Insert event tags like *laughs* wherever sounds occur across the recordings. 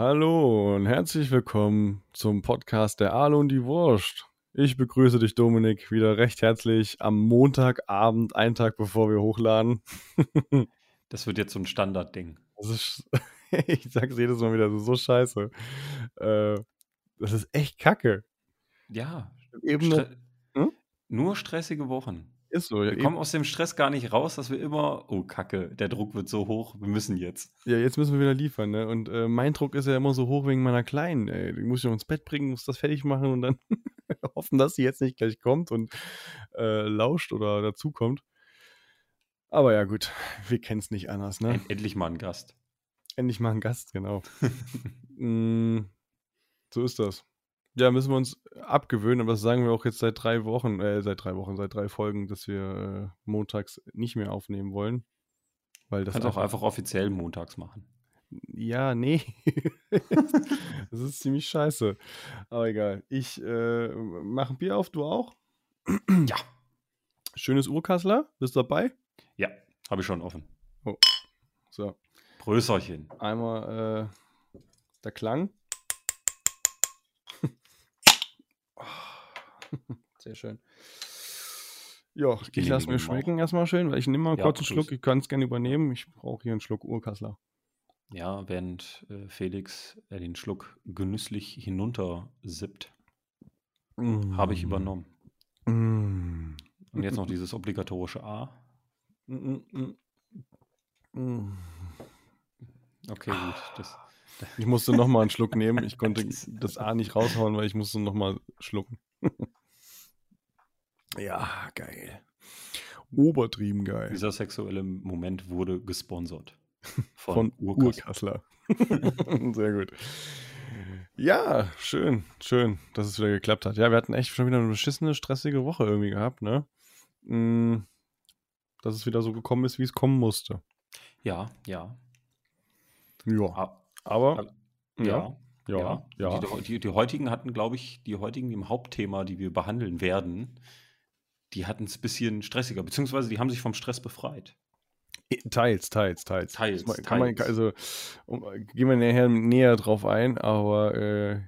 Hallo und herzlich willkommen zum Podcast der Aale und die Wurst. Ich begrüße dich, Dominik, wieder recht herzlich am Montagabend, einen Tag bevor wir hochladen. *laughs* Das wird jetzt so ein Standardding. *laughs* Ich sag's jedes Mal wieder, das ist so scheiße. Äh, das ist echt kacke. Ja, Eben Stre hm? nur stressige Wochen. Ist so. Ja, Wir eben, kommen aus dem Stress gar nicht raus, dass wir immer, oh Kacke, der Druck wird so hoch, wir müssen jetzt. ja, jetzt müssen wir wieder liefern, ne? Und äh, mein Druck ist ja immer so hoch wegen meiner Kleinen. Ey. Die muss ich noch ins Bett bringen, muss das fertig machen und dann *laughs* hoffen, dass sie jetzt nicht gleich kommt und äh, lauscht oder dazukommt. Aber ja, gut, wir kennen es nicht anders, ne? End endlich mal ein Gast. Endlich mal ein Gast, genau. *laughs* Mm, so ist das. Ja, müssen wir uns abgewöhnen, aber das sagen wir auch jetzt seit drei Wochen, äh, seit drei Wochen, seit drei Folgen, dass wir äh, montags nicht mehr aufnehmen wollen. Weil das Kannst auch einfach offiziell montags machen. Ja, nee. *laughs* das ist ziemlich scheiße. Aber egal. Ich äh, mache ein Bier auf, du auch? Ja. Schönes Urkassler, bist du dabei? Ja, habe ich schon offen. So, Pröserchen. einmal äh, der Klang. *laughs* Sehr schön. Ja, ich, genehmige lasse mir schmecken erstmal schön, weil ich nehme mal Ja, kurz einen tu's. Schluck. Ich kann es gerne übernehmen. Ich brauche hier einen Schluck Urkassler. Ja, während äh, Felix äh, den Schluck genüsslich hinuntersippt, habe ich übernommen. Mm. Und jetzt noch dieses obligatorische A. Mm, mm, mm. Mm. Okay, gut. Das, Ich musste nochmal einen Schluck nehmen. Ich *laughs* konnte das A nicht raushauen, weil ich musste nochmal schlucken. Ja, geil. Obertrieben geil. dieser sexuelle Moment wurde gesponsert. *laughs* Von, Urkassel. Urkassler. *laughs* Sehr gut. Ja, schön, schön, dass es wieder geklappt hat. Ja, wir hatten echt schon wieder eine beschissene, stressige Woche irgendwie gehabt, ne? Mm, Dass es wieder so gekommen ist, wie es kommen musste. Ja, ja. Ja, Ah, aber, ja. ja, Ja, ja. Die, die, die heutigen hatten, glaube ich, die heutigen im Hauptthema, die wir behandeln werden, die hatten es ein bisschen stressiger, beziehungsweise die haben sich vom Stress befreit. Teils, teils, teils. Teils, man, teils. also um, gehen wir nachher näher drauf ein, aber äh,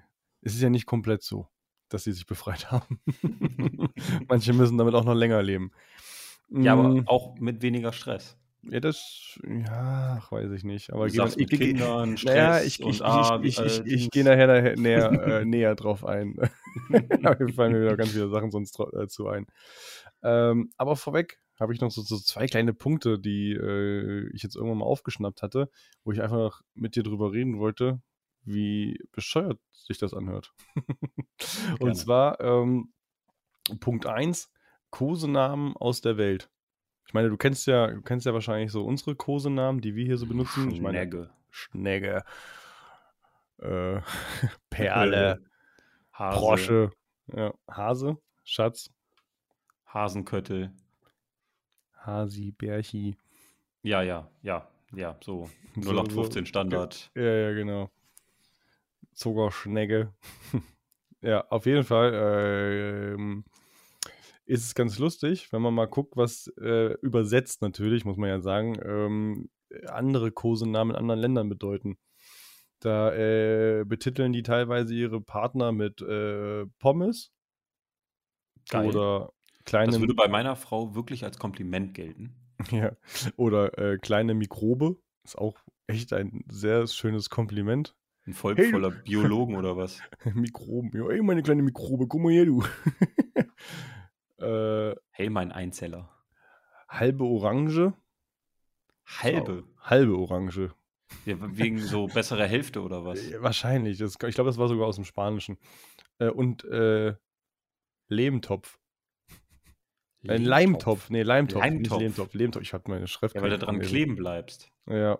es ist ja nicht komplett so, dass sie sich befreit *laughs* haben. *laughs* Manche müssen damit auch noch länger leben. Ja, aber Mm, auch mit weniger Stress. Ja, das, ja, weiß ich nicht. Aber sagst mit ich- ich- Kindern, Stress naja, ich, und ich, ich, ich, ich, äh, ich gehe nachher, nachher näher, äh, *laughs* näher drauf ein. *laughs* da fallen mir wieder ganz viele Sachen sonst dazu ein. Ähm, aber vorweg habe ich noch so, so zwei kleine Punkte, die äh, ich jetzt irgendwann mal aufgeschnappt hatte, wo ich einfach mit dir drüber reden wollte, wie bescheuert sich das anhört. *laughs* Und zwar ähm, Punkt 1, Kosenamen aus der Welt. Ich meine, du kennst ja, du kennst ja wahrscheinlich so unsere Kosenamen, die wir hier so benutzen. Ich meine, Schnegge, Schnegge, äh, *laughs* Perle, Hase, Brosche, ja, Hase, Schatz, Hasenköttel. Hasi, Bärchi. Ja, ja, ja, ja, so *laughs* So, 0815 so, Standard. Ja, ja, genau. Zuckerschnecke. *laughs* ja, auf jeden Fall ähm, ist es ganz lustig, wenn man mal guckt, was äh, übersetzt natürlich, muss man ja sagen, ähm, andere Kosenamen in anderen Ländern bedeuten. Da äh, betiteln die teilweise ihre Partner mit äh, Pommes Geil. oder Das kleinen würde bei meiner Frau wirklich als Kompliment gelten. *laughs* Ja, oder äh, kleine Mikrobe. Ist auch echt ein sehr schönes Kompliment. Ein Volk Hey, voller *laughs* Biologen oder was? Mikroben. Ja, ey, meine kleine Mikrobe, guck mal her, du. *laughs* äh, Hey, mein Einzeller. halbe Orange. Halbe. Halbe Orange. Ja, wegen so *laughs* bessere Hälfte oder was? Äh, wahrscheinlich. Das, ich glaube, das war sogar aus dem Spanischen. Äh, und äh, Lehmtopf. Ein Leimtopf. Nee, Leimtopf. Nicht Leimtopf. Lehmtopf. Lehmtopf. Ich habe meine Schrift. Ja, weil du dran kleben bleibst. Ja.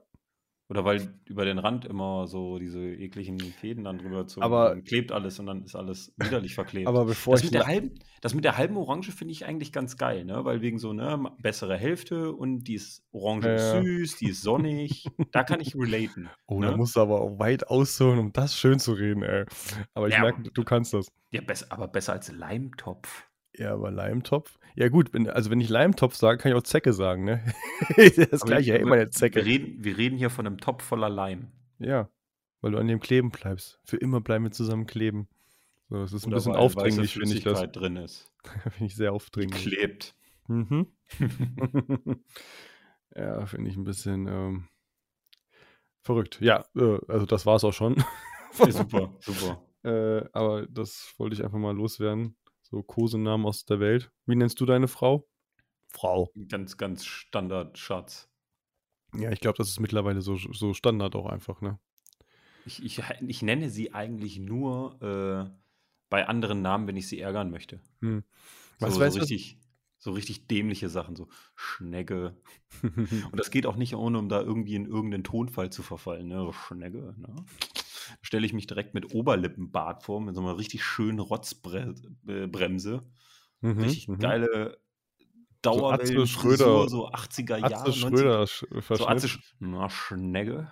Oder weil über den Rand immer so diese ekligen Fäden dann drüber zu. Aber- klebt alles und dann ist alles widerlich verklebt. Aber bevor das ich. mit, der halben, das mit der halben Orange finde ich eigentlich ganz geil, ne? Weil wegen so, ne, bessere Hälfte und die ist Orange Ja, süß, die ist sonnig. *laughs* da kann ich relaten. Oh, da ne? musst du aber auch weit ausholen, um das schön zu reden, ey. Aber ich Ja, merke, du kannst das. Ja, aber besser als Leimtopf. Ja, aber Leimtopf. Ja, gut, wenn, also wenn ich Leimtopf sage, kann ich auch Zecke sagen, ne? *laughs* das Aber gleiche, ja, ich- immer Wir Zecke. reden, wir reden hier von einem Topf voller Leim. Ja. weil du an dem kleben bleibst. Für immer bleiben wir zusammen kleben. So, es ist ein Oder bisschen weil aufdringlich, finde ich das. Drin ist. *laughs* finde ich sehr aufdringlich. klebt. Mhm. *laughs* ja, finde ich ein bisschen ähm, verrückt. Ja, äh, also das war's auch schon. Ja, super, super. äh, aber das wollte ich einfach mal loswerden. So Kosenamen aus der Welt. Wie nennst du deine Frau? Frau. Ganz, ganz Standard, Schatz. Ja, ich glaube, das ist mittlerweile so, so Standard auch einfach, ne? Ich, ich, ich nenne sie eigentlich nur äh, bei anderen Namen, wenn ich sie ärgern möchte. Hm. So, Was so, weißt du? richtig, so richtig dämliche Sachen, so Schnegge. *laughs* Und das geht auch nicht ohne, um da irgendwie in irgendeinen Tonfall zu verfallen. Ne? So Schnegge, ne? Stelle ich mich direkt mit Oberlippenbart vor, mit so einer richtig schönen Rotzbremse. Mhm, Richtig mhm. geile Atze Dauerwellenfrisur, Schröder- so 80er Jahre. Atze 90er. Schröder Sch- So. Atze Sch Na, Schnegge.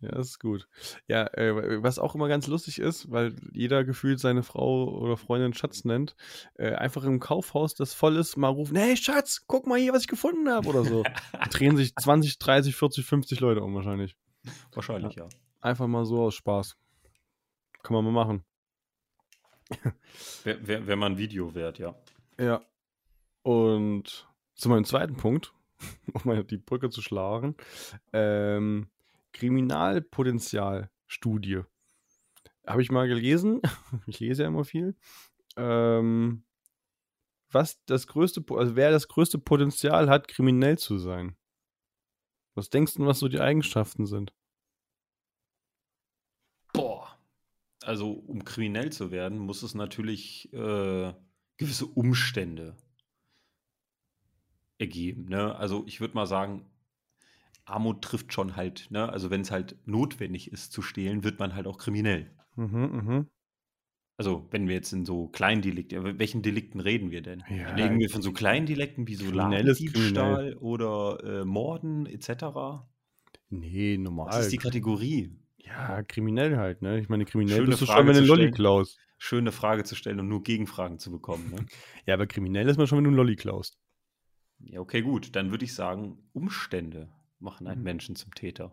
Ja, das ist gut. Ja, äh, was auch immer ganz lustig ist, weil jeder gefühlt seine Frau oder Freundin Schatz nennt, äh, einfach im Kaufhaus, das voll ist, mal rufen, hey Schatz, guck mal hier, was ich gefunden habe oder so. *laughs* Drehen sich 20, 30, 40, 50 Leute um wahrscheinlich. Wahrscheinlich, ja. Einfach mal so aus Spaß. Kann man mal machen. Wäre wär, wär mal ein Video wert, ja. Ja. Und zu meinem zweiten Punkt, *laughs* um mal die Brücke zu schlagen, ähm, Kriminalpotenzialstudie. Habe ich mal gelesen, *laughs* ich lese ja immer viel, ähm, was das größte, also wer das größte Potenzial hat, kriminell zu sein. Was denkst du, was so die Eigenschaften sind? Also, um kriminell zu werden, muss es natürlich äh, gewisse Umstände ergeben. Ne? Also, ich würde mal sagen, Armut trifft schon halt. Ne? Also, wenn es halt notwendig ist zu stehlen, wird man halt auch kriminell. Mhm, mhm. Also, wenn wir jetzt in so kleinen Delikten, welchen Delikten reden wir denn? Ja, Reden wir von so kleinen Delikten wie so Ladendiebstahl oder äh, Morden etc.? Nee, normal. Was ist die Kategorie? Ja, kriminell halt, ne? Ich meine, kriminell Schöne bist du Frage schon, wenn du einen Lolli klaust. Schöne Frage zu stellen und nur Gegenfragen zu bekommen. Ne? *laughs* Ja, aber kriminell ist man schon, wenn du einen Lolli klaust. Ja, okay, gut. Dann würde ich sagen, Umstände machen einen Mhm. Menschen zum Täter.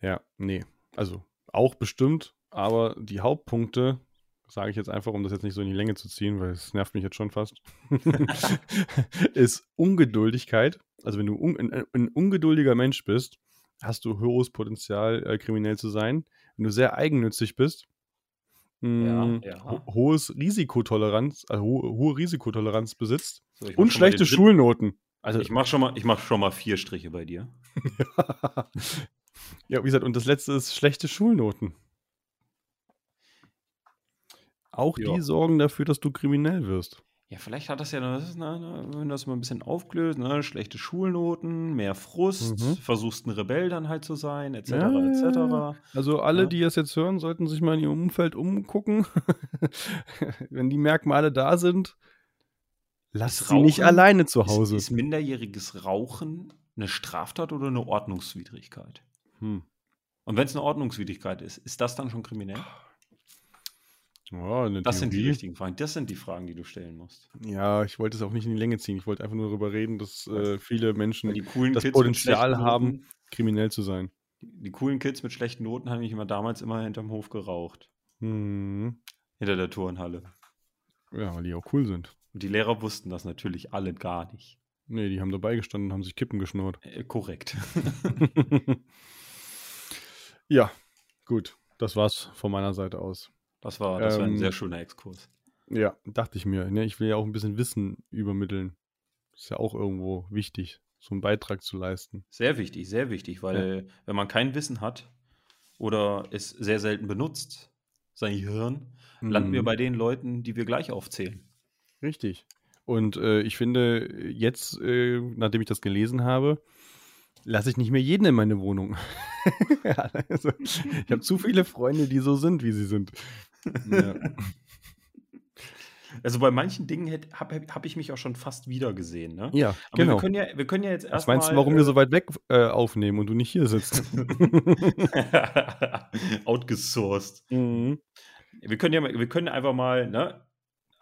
Ja, nee. Also auch bestimmt, aber die Hauptpunkte, sage ich jetzt einfach, um das jetzt nicht so in die Länge zu ziehen, weil es nervt mich jetzt schon fast, *laughs* *laughs* ist Ungeduldigkeit. Also wenn du un ein, ein ungeduldiger Mensch bist, hast du hohes Potenzial, äh, kriminell zu sein. Wenn du sehr eigennützig bist, mh, ja. ho hohes Risikotoleranz, also ho hohe Risikotoleranz besitzt So, und schlechte Schulnoten. Also Ich mache schon, mal- ich mach schon mal vier Striche bei dir. *laughs* ja, wie gesagt, und das letzte ist schlechte Schulnoten. Auch Ja. die sorgen dafür, dass du kriminell wirst. Ja, vielleicht hat das ja, das ne, ne, wenn du das mal ein bisschen aufgelöst, ne, schlechte Schulnoten, mehr Frust, Mhm. versuchst ein Rebell dann halt zu sein, etc., Ja, etc. Also alle, Ja. die das jetzt hören, sollten sich mal in ihrem Umfeld umgucken. *laughs* Wenn die Merkmale da sind, lass Ist sie nicht alleine zu Hause. Ist, ist minderjähriges Rauchen eine Straftat oder eine Ordnungswidrigkeit? hm. Und wenn es eine Ordnungswidrigkeit ist, ist das dann schon kriminell? Eine Das sind die Theorie. richtigen Fragen. Das sind die Fragen, die du stellen musst. Ja, ich wollte es auch nicht in die Länge ziehen. Ich wollte einfach nur darüber reden, dass äh, viele Menschen das Kids Potenzial haben, Noten, kriminell zu sein. die, die coolen Kids mit schlechten Noten haben mich immer damals immer hinterm Hof geraucht. Hm. Hinter der Turnhalle. Ja, weil die auch cool sind. Und die Lehrer wussten das natürlich alle gar nicht. Nee, die haben dabei gestanden und haben sich Kippen geschnurrt. Äh, korrekt. *laughs* ja, gut. Das war's von meiner Seite aus. Das war, das war ein Ähm, sehr schöner Exkurs. Ja, dachte ich mir. Ne? Ich will ja auch ein bisschen Wissen übermitteln. Ist ja auch irgendwo wichtig, so einen Beitrag zu leisten. Sehr wichtig, sehr wichtig, weil wenn man kein Wissen hat oder es sehr selten benutzt, sein Hirn, landen wir Mhm. bei den Leuten, die wir gleich aufzählen. Richtig. Und äh, ich finde, jetzt, äh, nachdem ich das gelesen habe, lasse ich nicht mehr jeden in meine Wohnung. *laughs* also, ich habe zu viele Freunde, die so sind, wie sie sind. Ja. Also bei manchen Dingen habe hab ich mich auch schon fast wieder gesehen. Ne? ja, Aber genau. wir, können ja, wir können ja jetzt Was erstmal. meinst du, warum wir so weit weg äh, aufnehmen und du nicht hier sitzt? *laughs* outgesourced? mhm. Wir können ja wir können einfach mal, ne?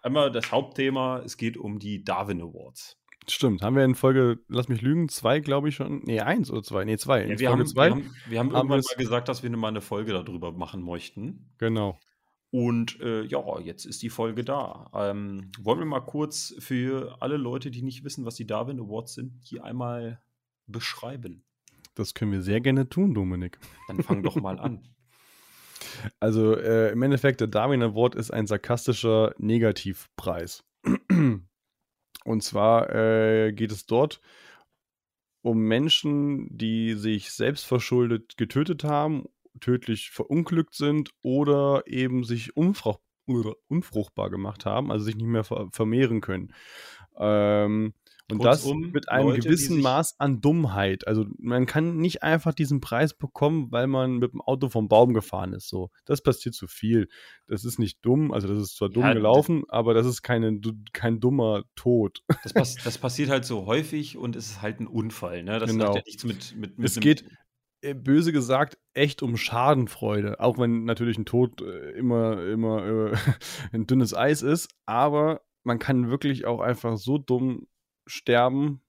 Einmal das Hauptthema, es geht um die Darwin Awards. Stimmt, haben wir in Folge, lass mich lügen, zwei, glaube ich schon. Nee, eins oder zwei. Nee, zwei. Ja, wir, haben, zwei. wir haben, wir haben irgendwann mal gesagt, dass wir mal eine Folge darüber machen möchten. Genau. Und äh, ja, jetzt ist die Folge da. Ähm, wollen wir mal kurz für alle Leute, die nicht wissen, was die Darwin Awards sind, hier einmal beschreiben. Das können wir sehr gerne tun, Dominik. Dann fang doch mal an. *laughs* Also äh, im Endeffekt, der Darwin Award ist ein sarkastischer Negativpreis. Und zwar äh, geht es dort um Menschen, die sich selbstverschuldet getötet haben, tödlich verunglückt sind oder eben sich unfruchtbar gemacht haben, also sich nicht mehr ver vermehren können. Ähm, und Kurzum, das mit einem Leute, gewissen Maß an Dummheit. Also man kann nicht einfach diesen Preis bekommen, weil man mit dem Auto vom Baum gefahren ist. So, das passiert zu viel. Das ist nicht dumm, also das ist zwar dumm Ja, gelaufen, aber das ist keine, kein dummer Tod. *laughs* Das, pass das passiert halt so häufig und es ist halt ein Unfall. Ne? Das Genau. hat ja nichts mit, mit, mit Es geht äh, böse gesagt echt um Schadenfreude, auch wenn natürlich ein Tod äh, immer immer äh, *laughs* ein dünnes Eis ist, aber man kann wirklich auch einfach so dumm sterben,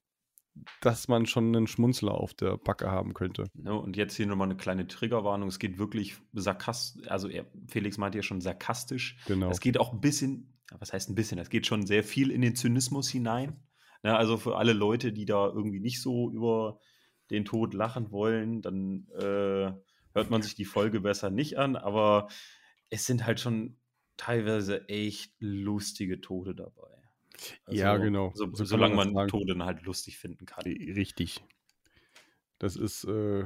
dass man schon einen Schmunzler auf der Backe haben könnte. Ne, und jetzt hier nochmal eine kleine Triggerwarnung. Es geht wirklich sarkastisch, also er, Felix meinte ja schon sarkastisch. Genau. Es geht auch ein bisschen, ja, was heißt ein bisschen? Es geht schon sehr viel in den Zynismus hinein. Ne, also für alle Leute, die da irgendwie nicht so über den Tod lachen wollen, dann äh, hört man sich die Folge besser nicht an. Aber es sind halt schon teilweise echt lustige Tode dabei. Also, Ja, genau. So, So solange man man. Tode dann halt lustig finden kann. Richtig. Das ist äh,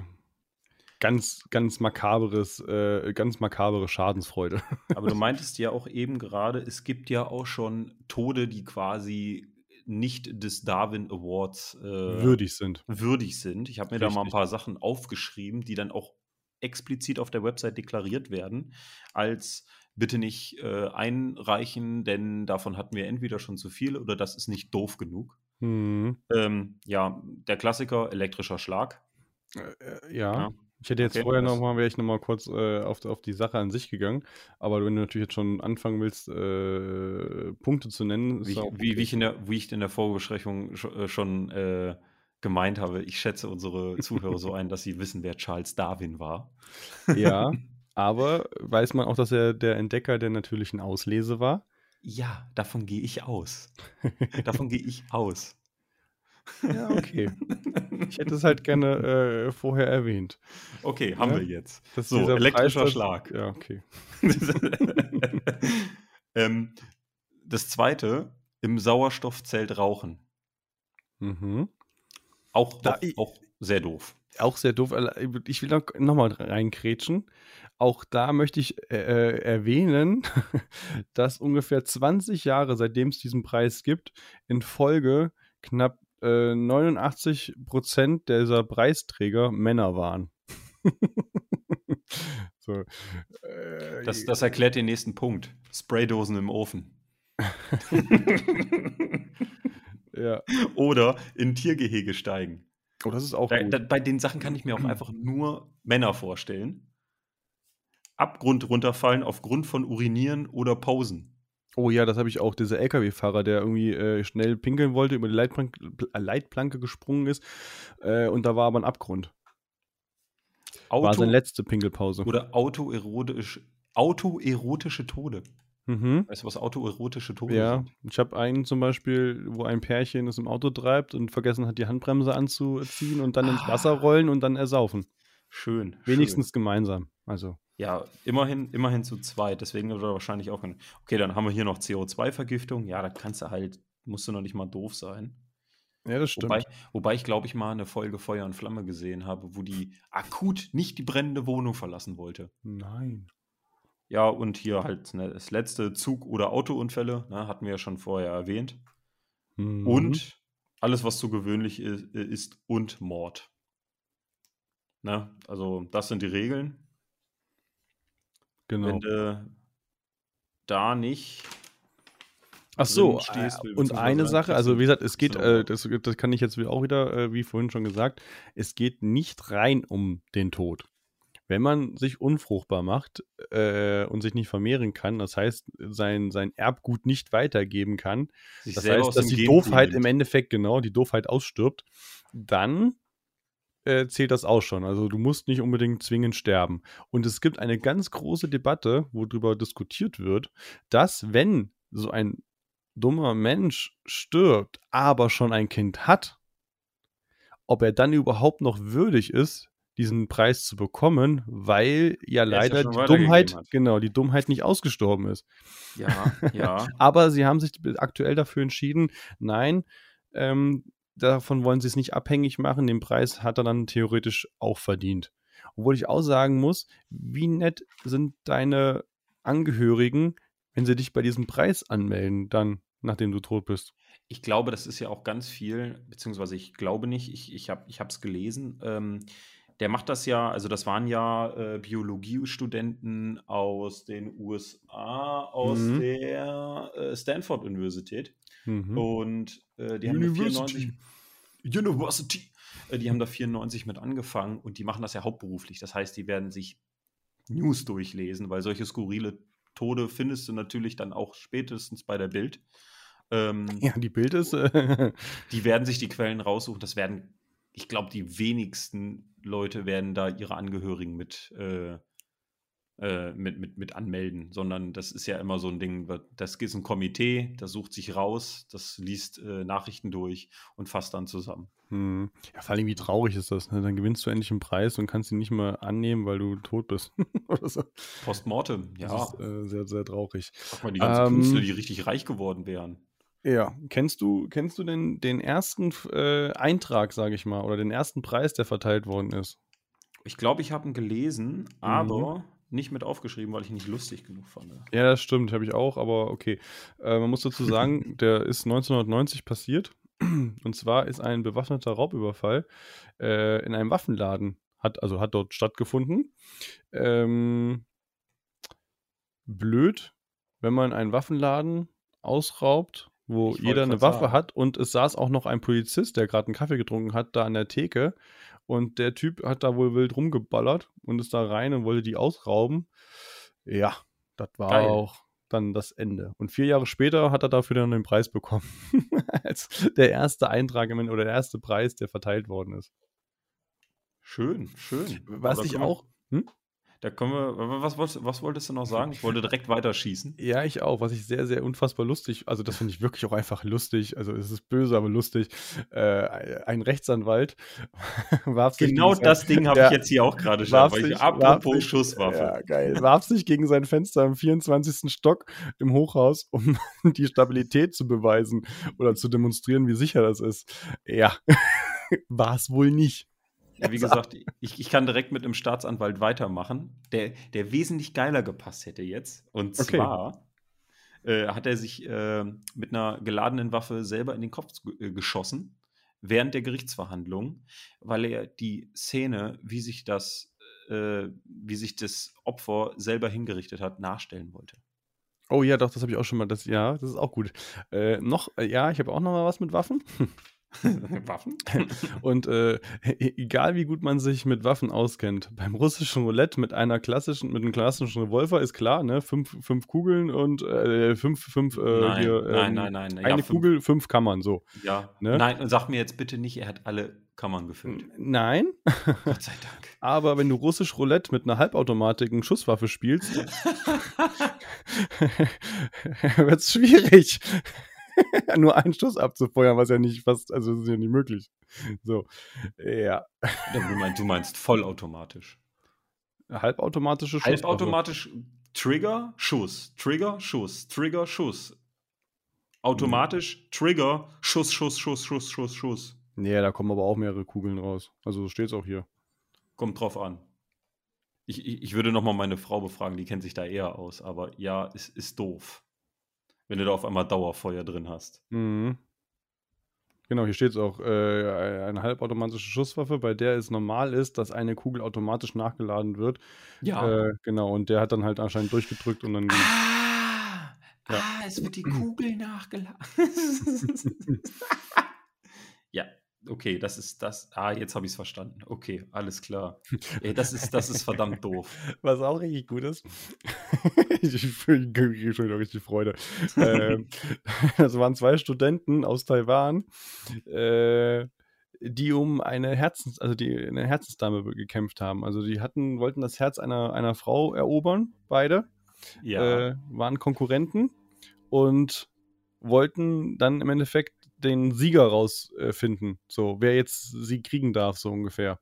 ganz, ganz makaberes, äh, ganz makabere Schadensfreude. *laughs* Aber du meintest ja auch eben gerade, es gibt ja auch schon Tode, die quasi nicht des Darwin Awards äh, Würdig sind. würdig sind. Ich habe mir da mal ein Richtig. paar Sachen aufgeschrieben, die dann auch explizit auf der Website deklariert werden, als bitte nicht äh, einreichen, denn davon hatten wir entweder schon zu viel oder das ist nicht doof genug. Mhm. Ähm, ja, der Klassiker, elektrischer Schlag. Äh, ja. Ja. Ich hätte jetzt Okay, vorher das- noch mal, wäre ich noch mal kurz äh, auf, auf die Sache an sich gegangen. Aber wenn du natürlich jetzt schon anfangen willst, äh, Punkte zu nennen, Wie, ich- wie, wie, ich in der, wie ich in der Vorbesprechung äh, schon äh, gemeint habe, ich schätze unsere Zuhörer so ein, dass sie wissen, wer Charles Darwin war. Ja, *laughs* aber weiß man auch, dass er der Entdecker der natürlichen Auslese war? Ja, davon gehe ich aus. Davon gehe ich aus. Ja, okay. Ich hätte es halt gerne äh, vorher erwähnt. Okay, haben Ja. wir jetzt. Dass So, elektrischer Preis- Schlag. Ja, okay. *laughs* ähm, das zweite, im Sauerstoffzelt rauchen. Mhm. Auch, Da- auch, auch sehr doof. Auch sehr doof. Alle- Ich will noch, noch mal reinkrätschen. Auch da möchte ich äh, äh, erwähnen, *laughs* dass ungefähr 20 Jahre, seitdem es diesen Preis gibt, in Folge knapp äh, 89 Prozent dieser Preisträger Männer waren. *laughs* so, äh, Das, das erklärt den nächsten Punkt. Spraydosen im Ofen. *laughs* ja. Oder in Tiergehege steigen. Oh, das ist auch Da, gut. da, bei den Sachen kann ich mir auch einfach nur Männer vorstellen. Abgrund runterfallen aufgrund von Urinieren oder Pausen. Oh ja, das habe ich auch. Dieser LKW-Fahrer, der irgendwie äh, schnell pinkeln wollte, über die Leitplank äh, Leitplanke gesprungen ist äh, und da war aber ein Abgrund. War Auto seine letzte Pinkelpause. oder autoerotisch, autoerotische Tode. Mhm. Weißt du, was autoerotische Tode Ja, sind? ich habe einen zum Beispiel, wo ein Pärchen es im Auto treibt und vergessen hat, die Handbremse anzuziehen und dann ins Wasser Ah. rollen und dann ersaufen. Schön. Wenigstens gemeinsam. Also, Schön. Ja, immerhin, immerhin zu zweit. Deswegen wird er wahrscheinlich auch. Okay, dann haben wir hier noch CO2-Vergiftung. Ja, da kannst du halt, musst du noch nicht mal doof sein. ja, das stimmt. Wobei, wobei ich, glaube ich, mal eine Folge Feuer und Flamme gesehen habe, wo die akut nicht die brennende Wohnung verlassen wollte. Nein. Ja, und hier halt ne, das letzte Zug- oder Autounfälle, ne, hatten wir ja schon vorher erwähnt. Mhm. Und alles, was so gewöhnlich ist, ist und Mord. Ne? Also, das sind die Regeln. Genau. Wenn du da nicht. Ach so, stehst, äh, und eine Sache, also wie gesagt, es geht, du äh, das, das kann ich jetzt auch wieder, äh, wie vorhin schon gesagt, es geht nicht rein um den Tod. wenn man sich unfruchtbar macht äh, und sich nicht vermehren kann, das heißt, sein, sein Erbgut nicht weitergeben kann, sich das heißt, dass die Doofheit im Endeffekt, genau, die Doofheit ausstirbt, dann äh, zählt das auch schon. Also du musst nicht unbedingt zwingend sterben. Und es gibt eine ganz große Debatte, wo darüber diskutiert wird, dass wenn so ein dummer Mensch stirbt, aber schon ein Kind hat, ob er dann überhaupt noch würdig ist, diesen Preis zu bekommen, weil ja leider ja die Dummheit, genau, die Dummheit nicht ausgestorben ist. Ja, ja. *laughs* aber sie haben sich aktuell dafür entschieden, nein, ähm, davon wollen sie es nicht abhängig machen. Den Preis hat er dann theoretisch auch verdient. Obwohl ich auch sagen muss, wie nett sind deine Angehörigen, wenn sie dich bei diesem Preis anmelden, dann, nachdem du tot bist? Ich glaube, das ist ja auch ganz viel, beziehungsweise ich glaube nicht, ich, ich habe es gelesen. Ähm, der macht das ja, also das waren ja äh, Biologiestudenten aus den USA, aus mhm. der äh, Stanford-Universität. Mhm. Und äh, die University. haben 94, University. Äh, die haben da 94 mit angefangen und die machen das ja hauptberuflich. Das heißt, die werden sich News durchlesen, weil solche skurrile Tode findest du natürlich dann auch spätestens bei der Bild. Ähm, *laughs* ja, die Bild ist. *laughs* die werden sich die Quellen raussuchen. Das werden, ich glaube, die wenigsten Leute werden da ihre Angehörigen mit äh, äh, mit, mit, mit anmelden, sondern das ist ja immer so ein Ding, das ist ein Komitee, das sucht sich raus, das liest äh, Nachrichten durch und fasst dann zusammen. Hm. Ja, vor allem, wie traurig ist das? Ne? Dann gewinnst du endlich einen Preis und kannst ihn nicht mehr annehmen, weil du tot bist. *laughs* Oder so. Postmortem, ja. Das ist äh, sehr, sehr traurig. Sag mal, die ganzen ähm, Künstler, die richtig reich geworden wären. Ja, kennst du, kennst du denn den ersten äh, Eintrag, sage ich mal, oder den ersten Preis, der verteilt worden ist? Ich glaube, ich habe ihn gelesen, mhm. Nicht mit aufgeschrieben, weil ich ihn nicht lustig genug fand. Ja, das stimmt, habe ich auch, aber okay. Äh, man muss dazu sagen, *laughs* der ist 1990 passiert. *clears throat* Und zwar ist ein bewaffneter Raubüberfall äh, in einem Waffenladen, hat, also hat dort stattgefunden. Ähm, blöd, wenn man einen Waffenladen ausraubt, wo jeder eine Waffe sagen. hat und es saß auch noch ein Polizist, der gerade einen Kaffee getrunken hat, da an der Theke und der Typ hat da wohl wild rumgeballert und ist da rein und wollte die ausrauben. Ja, das war Geil. auch dann das Ende. Und vier Jahre später hat er dafür dann den Preis bekommen. *laughs* Als der erste Eintrag oder der erste Preis, der verteilt worden ist. Schön, schön. Was ich auch. Hm? Da kommen wir, was, was, was wolltest du noch sagen? Ich wollte direkt weiterschießen. Ja, ich auch. Was ich sehr, sehr unfassbar lustig, also das finde ich wirklich auch einfach lustig, also es ist böse, aber lustig. Äh, ein Rechtsanwalt *laughs* warf sich. Genau das Ding habe ich jetzt hier auch gerade schon, weil ich apropos sich, Schusswaffe. Ja, geil. Warf sich gegen sein Fenster im 24. Stock im Hochhaus, um *laughs* die Stabilität zu beweisen oder zu demonstrieren, wie sicher das ist. Ja, *laughs* war es wohl nicht. Ja, wie *laughs* gesagt, ich, ich kann direkt mit einem Staatsanwalt weitermachen, der, der wesentlich geiler gepasst hätte jetzt. Und zwar okay. äh, hat er sich äh, mit einer geladenen Waffe selber in den Kopf äh, geschossen während der Gerichtsverhandlung, weil er die Szene, wie sich das, äh, wie sich das Opfer selber hingerichtet hat, nachstellen wollte. Oh ja, doch, das habe ich auch schon mal. Das, ja, das ist auch gut. Äh, noch, äh, ja, ich habe auch noch mal was mit Waffen. *laughs* *laughs* Waffen? *laughs* Und äh, e-, egal wie gut man sich mit Waffen auskennt, beim russischen Roulette mit einer klassischen, mit einem klassischen Revolver ist klar, ne? Fünf, fünf Kugeln und äh, fünf, fünf, äh, nein, hier, ähm, nein, nein, nein, Eine ja, Kugel, fünf. fünf Kammern, so. Ja. Ne? Nein, sag mir jetzt bitte nicht, er hat alle Kammern gefüllt. Nein. Gott sei Dank. *laughs* Aber wenn du russisch Roulette mit einer halbautomatigen Schusswaffe spielst, wird es schwierig. *laughs* nur einen Schuss abzufeuern, was ja nicht fast, also das ist ja nicht möglich. So, ja. Du meinst, du meinst vollautomatisch. Halbautomatische Schuss. Halbautomatisch Trigger, Schuss, Trigger, Schuss, Trigger, Schuss. Automatisch Trigger, Schuss, Schuss, Schuss, Schuss, Schuss, Schuss. Nee, da kommen aber auch mehrere Kugeln raus. Also steht es auch hier. Kommt drauf an. Ich, ich, ich würde nochmal meine Frau befragen, die kennt sich da eher aus, aber ja, es ist doof wenn du da auf einmal Dauerfeuer drin hast. Mhm. Genau, hier steht es auch, äh, eine halbautomatische Schusswaffe, bei der es normal ist, dass eine Kugel automatisch nachgeladen wird. Ja. Äh, genau, und der hat dann halt anscheinend durchgedrückt und dann. Ah, ja. ah es wird die *clears throat* Kugel nachgeladen. *laughs* *laughs* ja, Okay, das ist das. Ah, jetzt habe ich es verstanden. Okay, alles klar. Ey, das, ist, das ist verdammt doof. *laughs* Was auch richtig gut ist. *laughs* ich kriege schon wieder richtig Freude. ähm, *laughs* das waren zwei Studenten aus Taiwan, äh, die um eine Herzens, also die eine Herzensdame gekämpft haben. Also die hatten, wollten das Herz einer, einer Frau erobern, beide. Ja. Äh, waren Konkurrenten und wollten dann im Endeffekt den Sieger rausfinden. so, wer jetzt sie kriegen darf, so ungefähr.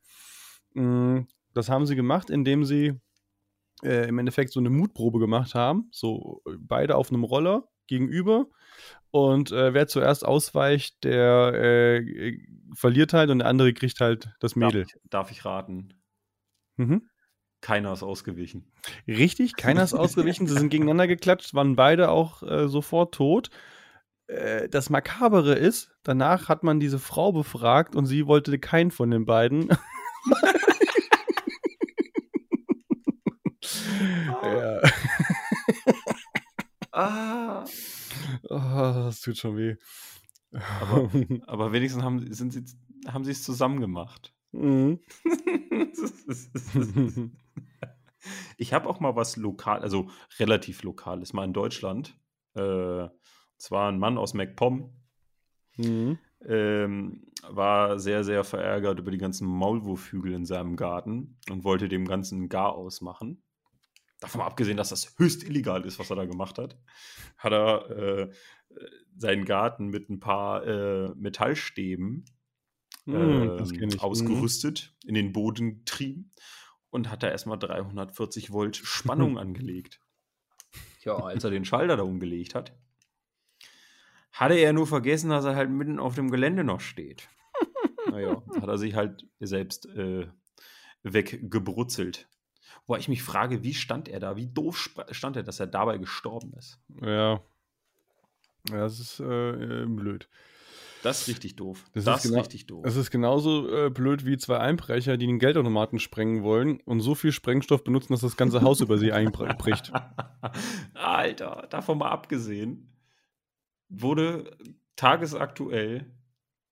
Mm, das haben sie gemacht, indem sie äh, im Endeffekt so eine Mutprobe gemacht haben. So beide auf einem Roller gegenüber. Und äh, wer zuerst ausweicht, der äh, verliert halt und der andere kriegt halt das Mädel. Darf ich, darf ich raten? Mhm. Keiner ist ausgewichen. Richtig, keiner ist *laughs* ausgewichen. Sie sind gegeneinander geklatscht, waren beide auch äh, sofort tot. Äh, das Makabere ist, danach hat man diese Frau befragt und sie wollte keinen von den beiden. *laughs* ja. Ah. Oh, das tut schon weh. Aber, *laughs* aber wenigstens haben, sind sie, haben sie es zusammen gemacht. Mhm. *laughs* ich habe auch mal was lokal, also relativ lokales, mal in Deutschland. Äh, zwar ein Mann aus MacPom. Mhm. Ähm, war sehr, sehr verärgert über die ganzen Maulwurfhügel in seinem Garten und wollte dem Ganzen Gar ausmachen. Davon abgesehen, dass das höchst illegal ist, was er da gemacht hat, hat er äh, seinen Garten mit ein paar äh, Metallstäben ich. ausgerüstet, in den Boden getrieben und hat da erstmal 340 Volt Spannung *laughs* angelegt. Ja, als er den Schalter da umgelegt hat, hatte er nur vergessen, dass er halt mitten auf dem Gelände noch steht. *laughs* naja, hat er sich halt selbst äh, weggebrutzelt. Wo ich mich frage, wie stand er da? Wie doof stand er, dass er dabei gestorben ist? Ja. Ja, das ist äh, äh, blöd. Das ist richtig doof. Das Das, ist ist genau- richtig doof. Es ist genauso äh, blöd wie zwei Einbrecher, die den Geldautomaten sprengen wollen und so viel Sprengstoff benutzen, dass das ganze Haus über sie einbricht. *laughs* *laughs* Alter, davon mal abgesehen, wurde tagesaktuell,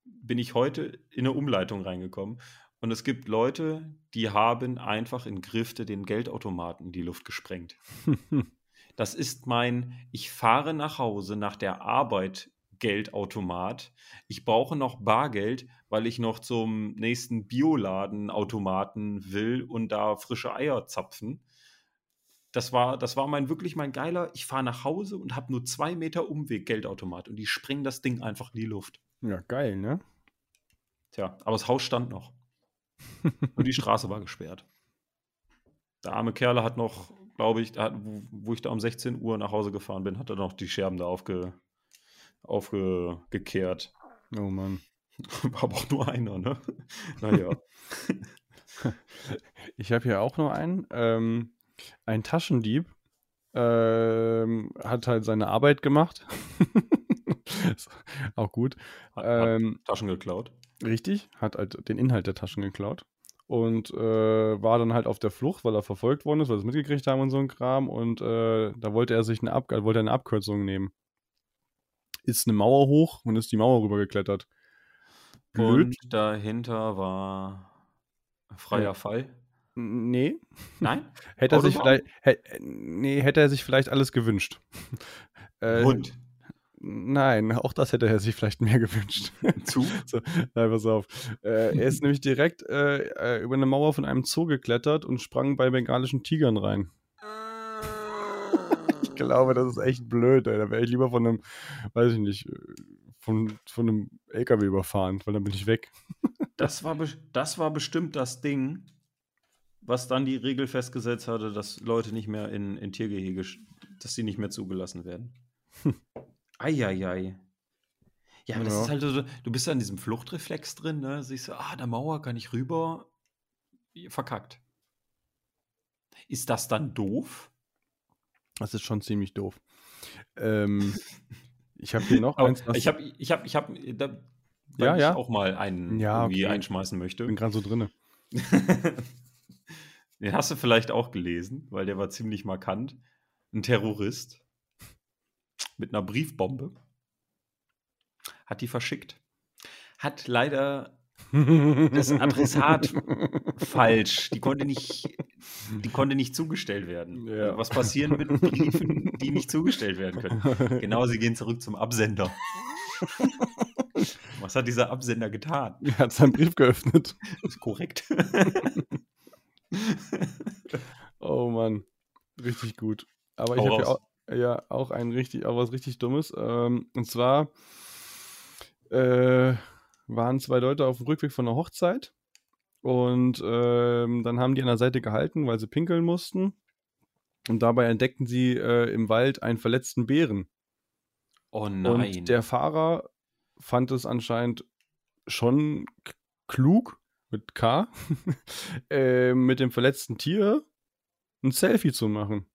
bin ich heute in eine Umleitung reingekommen und es gibt Leute, die haben einfach in Grifte den Geldautomaten in die Luft gesprengt. *laughs* Das ist mein, ich fahre nach Hause nach der Arbeit Geldautomat. Ich brauche noch Bargeld, weil ich noch zum nächsten Bioladen-Automaten will und da frische Eier zapfen. Das war, das war mein wirklich mein geiler. Ich fahre nach Hause und habe nur zwei Meter Umweg Geldautomat und die sprengen das Ding einfach in die Luft. ja, geil, ne? Tja, aber das Haus stand noch. Und die Straße war gesperrt. Der arme Kerl hat noch, glaube ich, hat, wo, ich da um 16 Uhr nach Hause gefahren bin, hat er noch die Scherben da aufge, aufgekehrt. Oh Mann. *laughs* War aber auch nur einer, ne? Naja. *laughs* Ich habe hier auch noch einen. Ähm, ein Taschendieb ähm, hat halt seine Arbeit gemacht. *laughs* Auch gut. Hat, hat Ähm, Taschen geklaut. Richtig, hat halt den Inhalt der Taschen geklaut und äh, war dann halt auf der Flucht, weil er verfolgt worden ist, weil sie es mitgekriegt haben und so ein Kram und äh, da wollte er sich eine, Ab wollte er eine Abkürzung nehmen. Ist eine Mauer hoch und ist die Mauer rübergeklettert. Blöd? Und dahinter war freier Ja. Fall. Nee. Nein? *laughs* Hätte er sich vielleicht, nee, hätte er sich vielleicht alles gewünscht. *laughs* Äh, Hund. Nein, auch das hätte er sich vielleicht mehr gewünscht. Zu? *laughs* So, nein, pass auf. Äh, er ist nämlich direkt äh, äh, über eine Mauer von einem Zoo geklettert und sprang bei bengalischen Tigern rein. Ich glaube, das ist echt blöd, ey. Da wäre ich lieber von einem, weiß ich nicht, äh, von, von einem LKW überfahren, weil dann bin ich weg. Das war, das war bestimmt das Ding, was dann die Regel festgesetzt hatte, dass Leute nicht mehr in, in Tiergehege, dass sie nicht mehr zugelassen werden. *laughs* Eieiei. Ja, aber das Ja. ist halt so, du bist ja in diesem Fluchtreflex drin, ne? Siehst du, ah, der Mauer kann ich rüber. Verkackt. Ist das dann doof? Das ist schon ziemlich doof. Ähm, *laughs* ich habe hier noch eins, ich habe, ich habe, ich habe, da, weil Ja, ich ja. auch mal einen Ja, irgendwie okay. einschmeißen möchte. bin gerade so drinne. *laughs* Den hast du vielleicht auch gelesen, weil der war ziemlich markant. Ein Terrorist mit einer Briefbombe hat die verschickt. hat leider das Adressat *laughs* falsch. Die konnte nicht, die konnte nicht zugestellt werden. Ja. Was passieren mit Briefen, die nicht zugestellt werden können? Genau, sie gehen zurück zum Absender. *laughs* Was hat dieser Absender getan? Er hat seinen Brief geöffnet. ist korrekt. *laughs* *laughs* Oh Mann, richtig gut. Aber ich habe ja auch, ja auch ein richtig, auch was richtig Dummes. Ähm, und zwar äh, waren zwei Leute auf dem Rückweg von einer Hochzeit und ähm, dann haben die an der Seite gehalten, weil sie pinkeln mussten. Und dabei entdeckten sie äh, im Wald einen verletzten Bären. Oh nein. Und der Fahrer fand es anscheinend schon klug, mit K, *laughs* äh, mit dem verletzten Tier ein Selfie zu machen.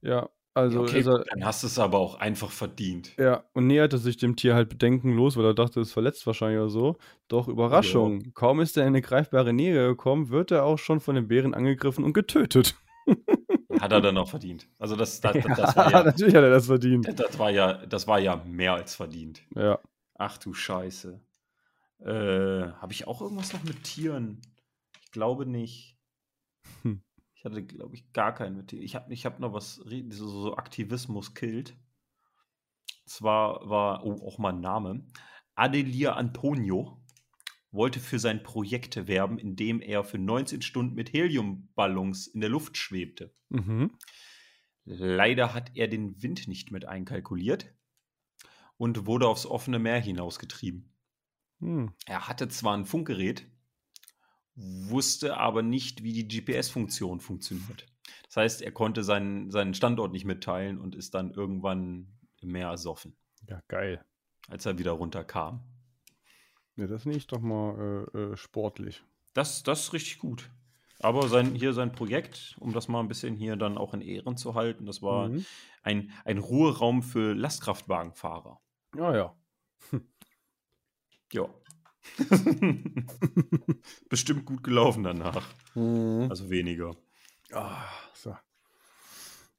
Ja, also okay, ist er, dann hast du es aber auch einfach verdient. ja, und näherte sich dem Tier halt bedenkenlos, weil er dachte, es verletzt wahrscheinlich oder so. Doch Überraschung, kaum ist er in eine greifbare Nähe gekommen, wird er auch schon von den Bären angegriffen und getötet. *laughs* Hat er dann auch verdient. Also das, das, *laughs* das, das war ja, natürlich hat er das verdient. das war ja, das war ja mehr als verdient. Ja. Ach du Scheiße. Äh, Habe ich auch irgendwas noch mit Tieren? Ich glaube nicht. Hm. Ich hatte, glaube ich, gar keinen mit Tieren. Ich habe ich hab noch was, so, so Aktivismus killt. Zwar war, oh, auch mal ein Name. Adelia Antonio wollte für sein Projekt werben, indem er für 19 Stunden mit Heliumballons in der Luft schwebte. Mhm. Leider hat er den Wind nicht mit einkalkuliert und wurde aufs offene Meer hinausgetrieben. Hm. Er hatte zwar ein Funkgerät, wusste aber nicht, wie die GPS-Funktion funktioniert. Das heißt, er konnte seinen, seinen Standort nicht mitteilen und ist dann irgendwann im Meer ersoffen, Ja, geil. als er wieder runterkam. Ja, das finde ich doch mal äh, äh, sportlich. Das, das ist richtig gut. Aber sein, hier sein Projekt, um das mal ein bisschen hier dann auch in Ehren zu halten, das war Mhm. ein, ein Ruheraum für Lastkraftwagenfahrer. Ja, ja. Ja. *laughs* Bestimmt gut gelaufen danach. Mhm. Also weniger. Ah, so.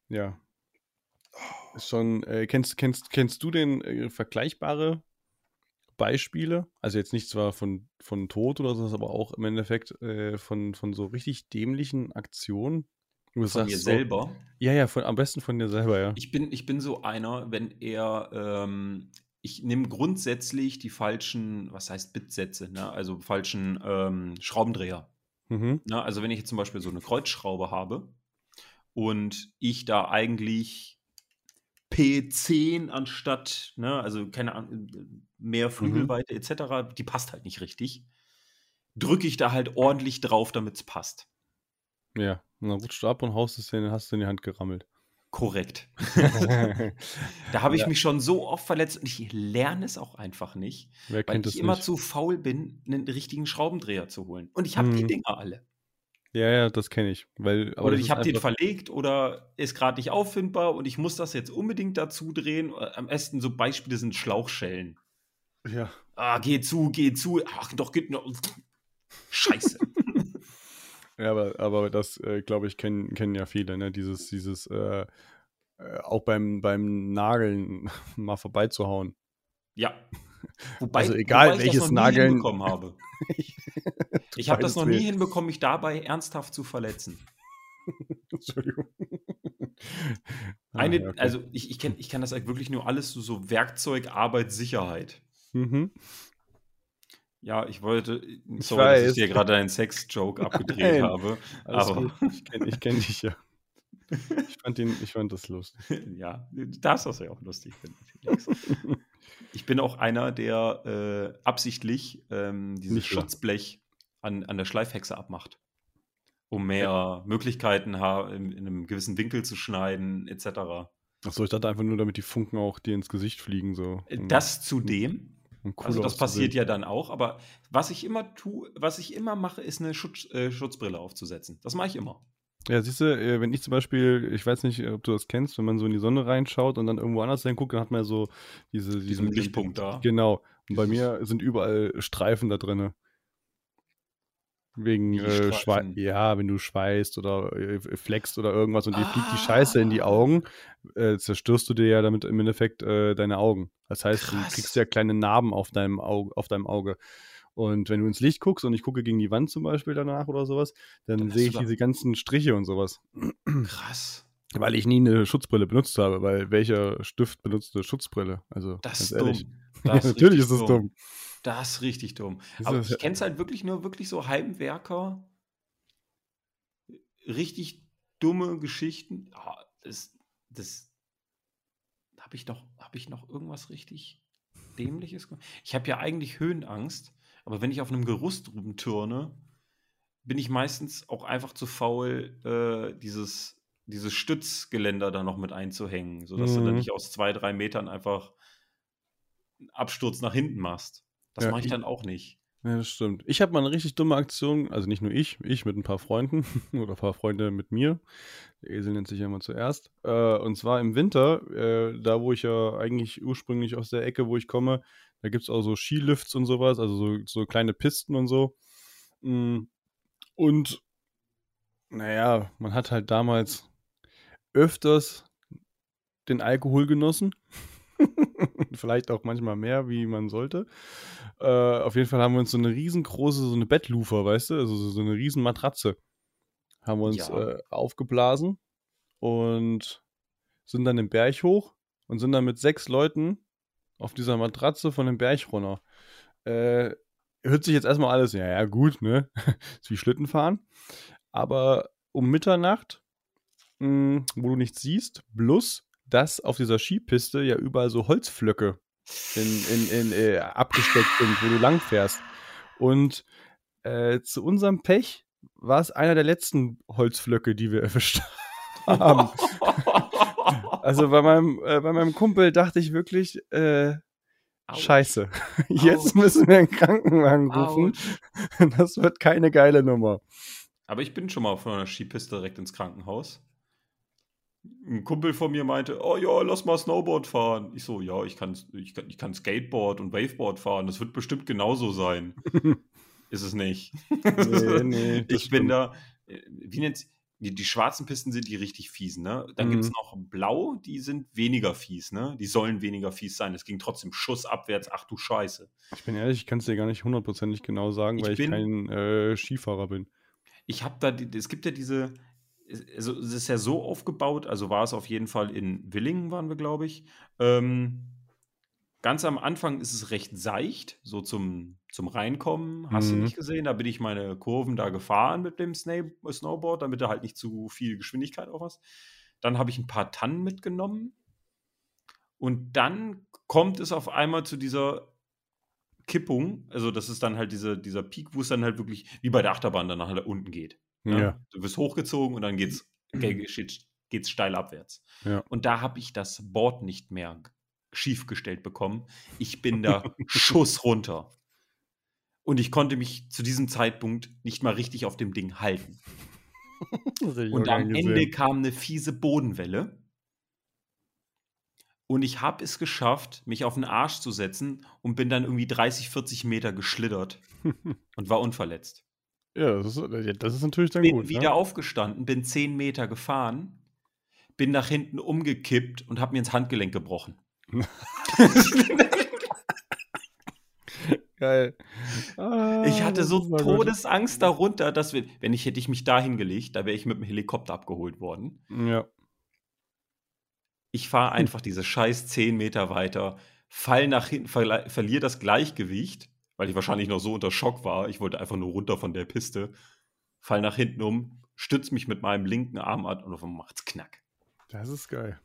Ja. Ist schon, äh, kennst, kennst, kennst du denn äh, vergleichbare Beispiele? Also jetzt nicht zwar von, von Tod oder so, aber auch im Endeffekt äh, von, von so richtig dämlichen Aktionen. Du Von mir so- selber. Ja, ja, von, am besten von dir selber, ja. Ich bin, ich bin so einer, wenn er, ähm, ich nehme grundsätzlich die falschen, was heißt Bitsätze, ne? also falschen ähm, Schraubendreher. Mhm. Ne? Also wenn ich jetzt zum Beispiel so eine Kreuzschraube habe und ich da eigentlich P10 anstatt, ne, also keine Ahnung, mehr Flügelweite etc., die passt halt nicht richtig, drücke ich da halt ordentlich drauf, damit es passt. Ja, und dann rutscht du ab und haust es hin, hast du in die Hand gerammelt. Korrekt. *laughs* Da habe ich Ja. mich schon so oft verletzt und ich lerne es auch einfach nicht, Wer weil ich immer nicht? zu faul bin, einen richtigen Schraubendreher zu holen. Und ich habe die Mhm. Dinger alle. Ja, ja, das kenne ich. Weil, aber Oder ich habe den verlegt oder ist gerade nicht auffindbar und ich muss das jetzt unbedingt dazu drehen. Äh, Am besten so Beispiele sind Schlauchschellen. Ja. Ah, geh zu, geh zu. Ach, doch, geht noch. Scheiße. Ja, aber, aber das, äh, glaube ich, kennen, kennen ja viele, ne? Dieses, dieses, äh, äh, auch beim, beim Nageln *laughs* mal vorbeizuhauen. ja. *laughs* Wobei, Also egal, wobei ich welches das noch nie Nageln- hinbekommen *laughs* habe. Ich habe das noch nie hinbekommen, mich dabei ernsthaft zu verletzen. Entschuldigung. Ah, Eine, ja, okay. Also ich, ich, kenn, ich kann das wirklich nur alles so, so Werkzeug, Arbeit, Sicherheit. Mhm. Ja, ich wollte, Ich sorry, dass weiß. ich dir gerade einen Sex-Joke *laughs* abgedreht Nein. habe. Alles aber gut. Ich kenne kenn dich ja. Ich fand, den, ich fand das lustig. *laughs* ja, das ist ja auch lustig finden. *laughs* Ich bin auch einer, der äh, absichtlich ähm, dieses Nicht. Schutzblech an, an der Schleifhexe abmacht. Um mehr Möglichkeiten ha in, in einem gewissen Winkel zu schneiden, etc. Achso, ich dachte einfach nur, damit die Funken auch dir ins Gesicht fliegen. So. Äh, Das zudem. Cool Also das passiert ja dann auch, aber was ich immer tue, was ich immer mache, ist eine Schutz, äh, Schutzbrille aufzusetzen. Das mache ich immer. Ja, siehst du, äh, wenn ich zum Beispiel, ich weiß nicht, ob du das kennst, wenn man so in die Sonne reinschaut und dann irgendwo anders hinguckt, dann hat man ja so diese, Diesen diese- Lichtpunkt da. Genau. Und bei mir sind überall Streifen da drin. Wegen äh, ja, wenn du schweißt oder äh, flext oder irgendwas und dir fliegt die Ah. Scheiße in die Augen, äh, zerstörst du dir ja damit im Endeffekt äh, deine Augen. Das heißt, du Krass. kriegst ja kleine Narben auf deinem, Auge, auf deinem Auge. Und wenn du ins Licht guckst und ich gucke gegen die Wand zum Beispiel danach oder sowas, dann, Dann sehe du ich da- diese ganzen Striche und sowas. Krass. Weil ich nie eine Schutzbrille benutzt habe, weil welcher Stift benutzt eine Schutzbrille? Also, Das ist ehrlich. dumm. Das *laughs* Natürlich richtig ist es dumm. Das ist richtig dumm. Das Aber ich kenne es halt wirklich nur wirklich so Heimwerker. Richtig dumme Geschichten. Ah, das das habe ich noch habe ich noch irgendwas richtig dämliches gemacht? Ich habe ja eigentlich Höhenangst, aber wenn ich auf einem Gerüst rumturne, bin ich meistens auch einfach zu faul, äh, dieses dieses Stützgeländer da noch mit einzuhängen, sodass du dann Mhm. nicht aus zwei, drei Metern einfach einen Absturz nach hinten machst. Das Ja, mache ich dann auch nicht. Ja, das stimmt. Ich habe mal eine richtig dumme Aktion, also nicht nur ich, ich mit ein paar Freunden *laughs* oder ein paar Freunde mit mir. Der Esel nennt sich ja immer zuerst. Äh, und zwar im Winter, äh, da wo ich ja eigentlich ursprünglich aus der Ecke, wo ich komme, da gibt es auch so Skilifts und sowas, also so, so kleine Pisten und so. Mm, Und naja, man hat halt damals öfters den Alkohol genossen. *laughs* Vielleicht auch manchmal mehr, wie man sollte. Äh, auf jeden Fall haben wir uns so eine riesengroße, so eine Bettlufer, weißt du, also so, eine riesen Matratze, haben wir uns Ja. äh, aufgeblasen und sind dann den Berg hoch und sind dann mit sechs Leuten auf dieser Matratze von dem Berg runter. Äh, hört sich jetzt erstmal alles, ja, ja, gut, ne? *laughs* ist wie Schlittenfahren. Aber um Mitternacht, mh, wo du nichts siehst, plus dass auf dieser Skipiste ja überall so Holzflöcke in, in, in, äh, abgesteckt sind, wo du langfährst. Und äh, zu unserem Pech war es einer der letzten Holzflöcke, die wir *laughs* erwischt haben. *laughs* Also bei meinem, äh, bei meinem Kumpel dachte ich wirklich, äh, scheiße, *laughs* jetzt Autsch. müssen wir einen Krankenwagen rufen. Autsch. Das wird keine geile Nummer. Aber ich bin schon mal von einer Skipiste direkt ins Krankenhaus. Ein Kumpel von mir meinte, oh ja, lass mal Snowboard fahren. Ich so, ja, ich kann, ich kann, ich kann Skateboard und Waveboard fahren. Das wird bestimmt genauso sein. *laughs* Ist es nicht. Nee, *laughs* nee, ich bin stimmt. da, äh, wie nennt's, die, die schwarzen Pisten sind die richtig fiesen, ne? Dann gibt es Mhm. noch blau, die sind weniger fies, ne? Die sollen weniger fies sein. Es ging trotzdem Schuss abwärts, ach du Scheiße. Ich bin ehrlich, ich kann es dir gar nicht hundertprozentig genau sagen, Ich weil ich bin- kein äh, Skifahrer bin. Ich habe da, die, es gibt ja diese, also es ist ja so aufgebaut, also war es auf jeden Fall in Willingen, waren wir, glaube ich. Ähm, ganz am Anfang ist es recht seicht, so zum, zum Reinkommen. Hast du Mhm. nicht gesehen? Da bin ich meine Kurven da gefahren mit dem Snowboard, damit du halt nicht zu viel Geschwindigkeit auf hast. Dann habe ich ein paar Tannen mitgenommen. Und dann kommt es auf einmal zu dieser Kippung. Also, das ist dann halt diese, dieser Peak, wo es dann halt wirklich wie bei der Achterbahn dann nach unten geht. Ja. Ja. Du wirst hochgezogen und dann geht's, ge- geht's, geht's steil abwärts. Ja. Und da habe ich das Board nicht mehr g- schief gestellt bekommen. Ich bin da *laughs* Schuss runter. Und ich konnte mich zu diesem Zeitpunkt nicht mal richtig auf dem Ding halten. Und am Ende kam eine fiese Bodenwelle. Und ich habe es geschafft, mich auf den Arsch zu setzen und bin dann irgendwie 30, 40 Meter geschlittert *laughs* und war unverletzt. Ja, das ist, das ist natürlich dann bin gut. wieder ne? aufgestanden, bin 10 Meter gefahren, bin nach hinten umgekippt und habe mir ins Handgelenk gebrochen. *laughs* Geil. Ah, ich hatte so mal gut. Todesangst darunter, dass wir, wenn ich hätte ich mich da hingelegt, da wäre ich mit dem Helikopter abgeholt worden. Ja. Ich fahre einfach diese scheiß 10 Meter weiter, fall nach hinten, verli- verliere das Gleichgewicht, weil ich wahrscheinlich noch so unter Schock war. Ich wollte einfach nur runter von der Piste, fall nach hinten um, stütz mich mit meinem linken Arm an und auf einmal macht's knack. Das ist geil.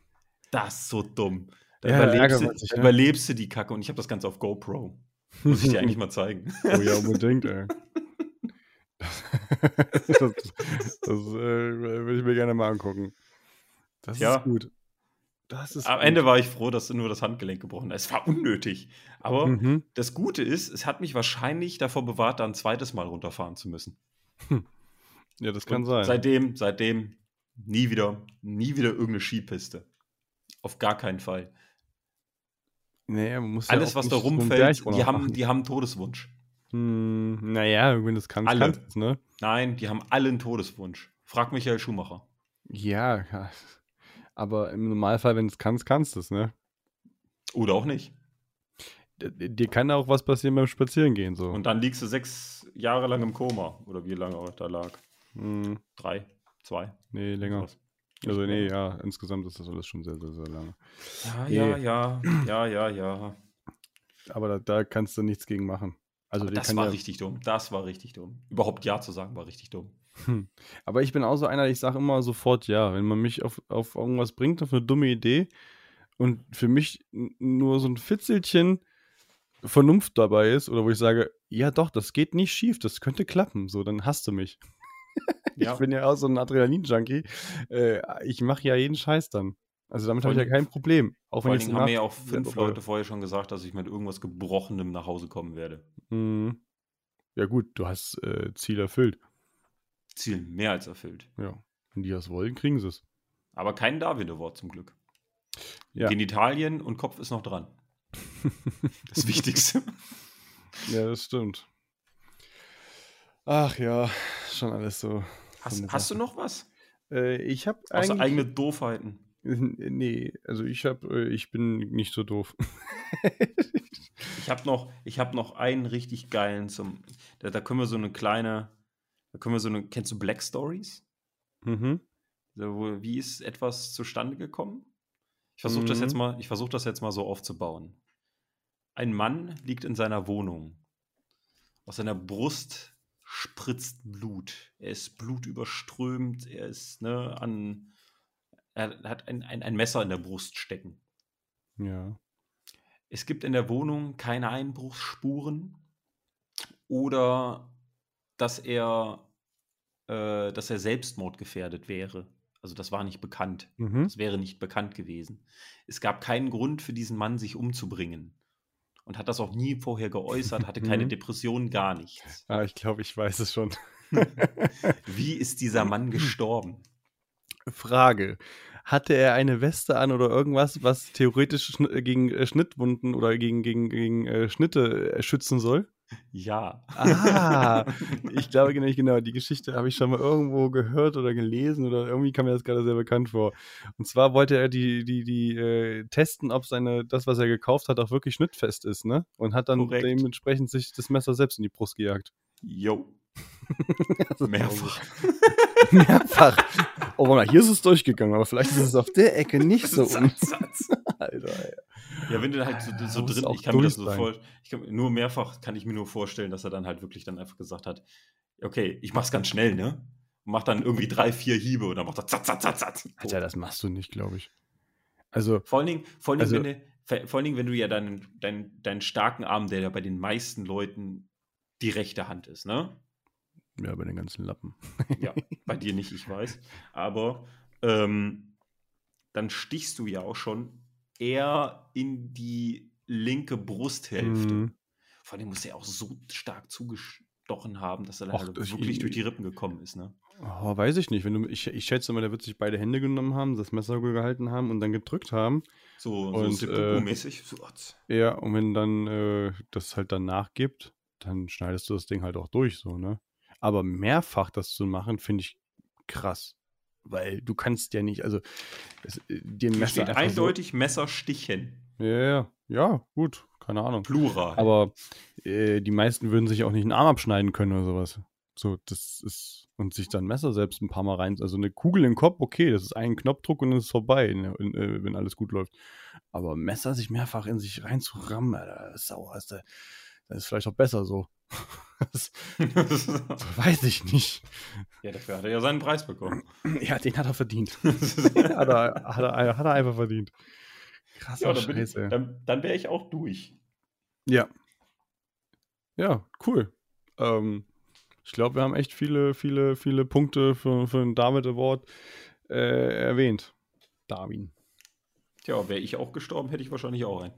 Das ist so dumm. Da Ja, überlebst, du, sich, ne? überlebst du die Kacke und ich habe das Ganze auf GoPro. Muss ich dir eigentlich mal zeigen. *laughs* Oh ja, unbedingt, ey. *laughs* das das, das äh, würde ich mir gerne mal angucken. Das Ja. ist gut. Das ist Am gut. Ende war ich froh, dass nur das Handgelenk gebrochen ist. Es war unnötig. Aber Mhm. das Gute ist, es hat mich wahrscheinlich davor bewahrt, da ein zweites Mal runterfahren zu müssen. Ja, das kann Und sein. Seitdem, seitdem nie wieder, nie wieder irgendeine Skipiste. Auf gar keinen Fall. Nee, man muss ja Alles, auch was nicht da rumfällt, die haben, die haben einen Todeswunsch. Hm, naja, wenn du es kannst, Alle. kannst ne? Nein, die haben alle einen Todeswunsch. Frag Michael Schumacher. Ja, ja. Aber im Normalfall, wenn du es kannst, kannst du es, ne? Oder auch nicht. D- Dir kann auch was passieren beim Spazierengehen, so. Und dann liegst du sechs Jahre lang im Koma. Oder wie lange er da lag? Hm, Drei? Zwei? nee, länger. Was? Also, nee, ja, insgesamt ist das alles schon sehr, sehr, sehr lange. Ja, Nee. ja, ja, ja, ja, ja. Aber da, da kannst du nichts gegen machen. Also, das war ja, richtig dumm. Das war richtig dumm. Überhaupt Ja zu sagen war richtig dumm. Hm. Aber ich bin auch so einer, ich sage immer sofort ja. Wenn man mich auf, auf irgendwas bringt, auf eine dumme Idee und für mich nur so ein Fitzelchen Vernunft dabei ist oder wo ich sage, ja doch, das geht nicht schief, das könnte klappen, so, dann hasst du mich. *laughs* Ja. Ich bin ja auch so ein Adrenalin-Junkie. Äh, ich mache ja jeden Scheiß dann. Also damit habe ich ja kein Problem. Auch Vor wenn allen Dingen haben mir ja auch fünf Leute vorher schon gesagt, dass ich mit irgendwas Gebrochenem nach Hause kommen werde. Mhm. Ja gut, du hast äh, Ziel erfüllt. Ziel mehr als erfüllt. Ja. Wenn die das wollen, kriegen sie es. Aber kein Darwin-Award zum Glück. Ja. Genitalien und Kopf ist noch dran. *laughs* Das Wichtigste. *laughs* Ja, das stimmt. Ach ja, schon alles so. Hast, hast du noch was? Äh, ich habe Außer eigene Doofheiten. Nee, also ich habe, äh, ich bin nicht so doof. Ich habe noch, ich hab noch einen richtig geilen zum. Da, da können wir so eine kleine. Da können wir so eine. Kennst du Black Stories? mhm. So, wie ist etwas zustande gekommen? Ich versuche das Mhm. jetzt mal, ich versuche das jetzt mal so aufzubauen. Ein Mann liegt in seiner Wohnung. Aus seiner Brust spritzt Blut. Er ist blutüberströmt. Er ist ne, an. Er hat ein, ein, ein Messer in der Brust stecken. Ja. Es gibt in der Wohnung keine Einbruchsspuren oder dass er, äh, dass er selbstmordgefährdet wäre. Also das war nicht bekannt. Mhm. Das wäre nicht bekannt gewesen. Es gab keinen Grund für diesen Mann, sich umzubringen. Und hat das auch nie vorher geäußert, hatte keine *laughs* Mhm. Depression, gar nichts. Ah, ich glaube, ich weiß es schon. *laughs* Wie ist dieser *laughs* Mann gestorben? Frage. Hatte er eine Weste an oder irgendwas, was theoretisch äh, gegen äh, Schnittwunden oder gegen, gegen, gegen äh, Schnitte äh, schützen soll? Ja. Ah, *laughs* ich glaube genau, genau. Die Geschichte habe ich schon mal irgendwo gehört oder gelesen oder irgendwie kam mir das gerade sehr bekannt vor. Und zwar wollte er die, die, die äh, testen, ob seine, das, was er gekauft hat, auch wirklich schnittfest ist, ne? Und hat dann Korrekt. dementsprechend sich das Messer selbst in die Brust gejagt. Jo. *laughs* Mehrfach. *laughs* Mehrfach. Oh, warte mal, hier ist es durchgegangen, aber vielleicht ist es auf der Ecke *laughs* nicht so. Satz, Satz. *laughs* Alter, ey. Ja, wenn du halt so, so Muss drin, auch ich kann mir das so sein. vor, ich kann, nur mehrfach kann ich mir nur vorstellen, dass er dann halt wirklich dann einfach gesagt hat, okay, ich mach's ganz schnell, ne? Und macht dann irgendwie drei, vier Hiebe und dann macht er zack, zack, zack, zack. Alter, das machst du nicht, glaube ich. Also, Vor allen Dingen, vor allen Dingen, Also- wenn du, vor vor allen Dingen, wenn du ja deinen, deinen, deinen starken Arm, der ja bei den meisten Leuten die rechte Hand ist, ne? Ja, bei den ganzen Lappen. *laughs* Ja, bei dir nicht, ich weiß. Aber ähm, dann stichst du ja auch schon eher in die linke Brusthälfte. Mhm. Vor allem muss er auch so stark zugestochen haben, dass er dann Och, halt das- wirklich durch die Rippen gekommen ist, ne? Oh, weiß ich nicht. Wenn du, ich, ich schätze mal, der wird sich beide Hände genommen haben, das Messer gehalten haben und dann gedrückt haben. So, Und, so äh, Seppuku-mäßig. So. Ja, und wenn dann äh, das halt dann nachgibt, dann schneidest du das Ding halt auch durch, so, ne? Aber mehrfach das zu machen, finde ich krass. Weil du kannst ja nicht, also es, äh, dir Messer steht eindeutig Messerstichen. So, ja, ja, ja, gut, keine Ahnung. Plural. Aber äh, die meisten würden sich auch nicht einen Arm abschneiden können oder sowas. So, das ist. Und sich dann Messer selbst ein paar Mal rein. Also eine Kugel im Kopf, okay, das ist ein Knopfdruck und dann ist es vorbei, ne, in, äh, wenn alles gut läuft. Aber Messer sich mehrfach in sich reinzurammen, Alter, das ist sauer. Das ist, das vielleicht auch besser so. *laughs* Das *laughs* weiß ich nicht. ja, dafür hat er ja seinen Preis bekommen. *clears throat* Ja, den hat er verdient. *laughs* hat, er, hat, er, hat er einfach verdient. Krasser ja, dann, bin ich, Scheiße. dann, dann wäre ich auch durch. Ja. Ja, cool. Ähm, ich glaube, wir haben echt viele, viele, viele Punkte für, für den David Award äh, erwähnt. Darwin. Tja, wäre ich auch gestorben, hätte ich wahrscheinlich auch einen.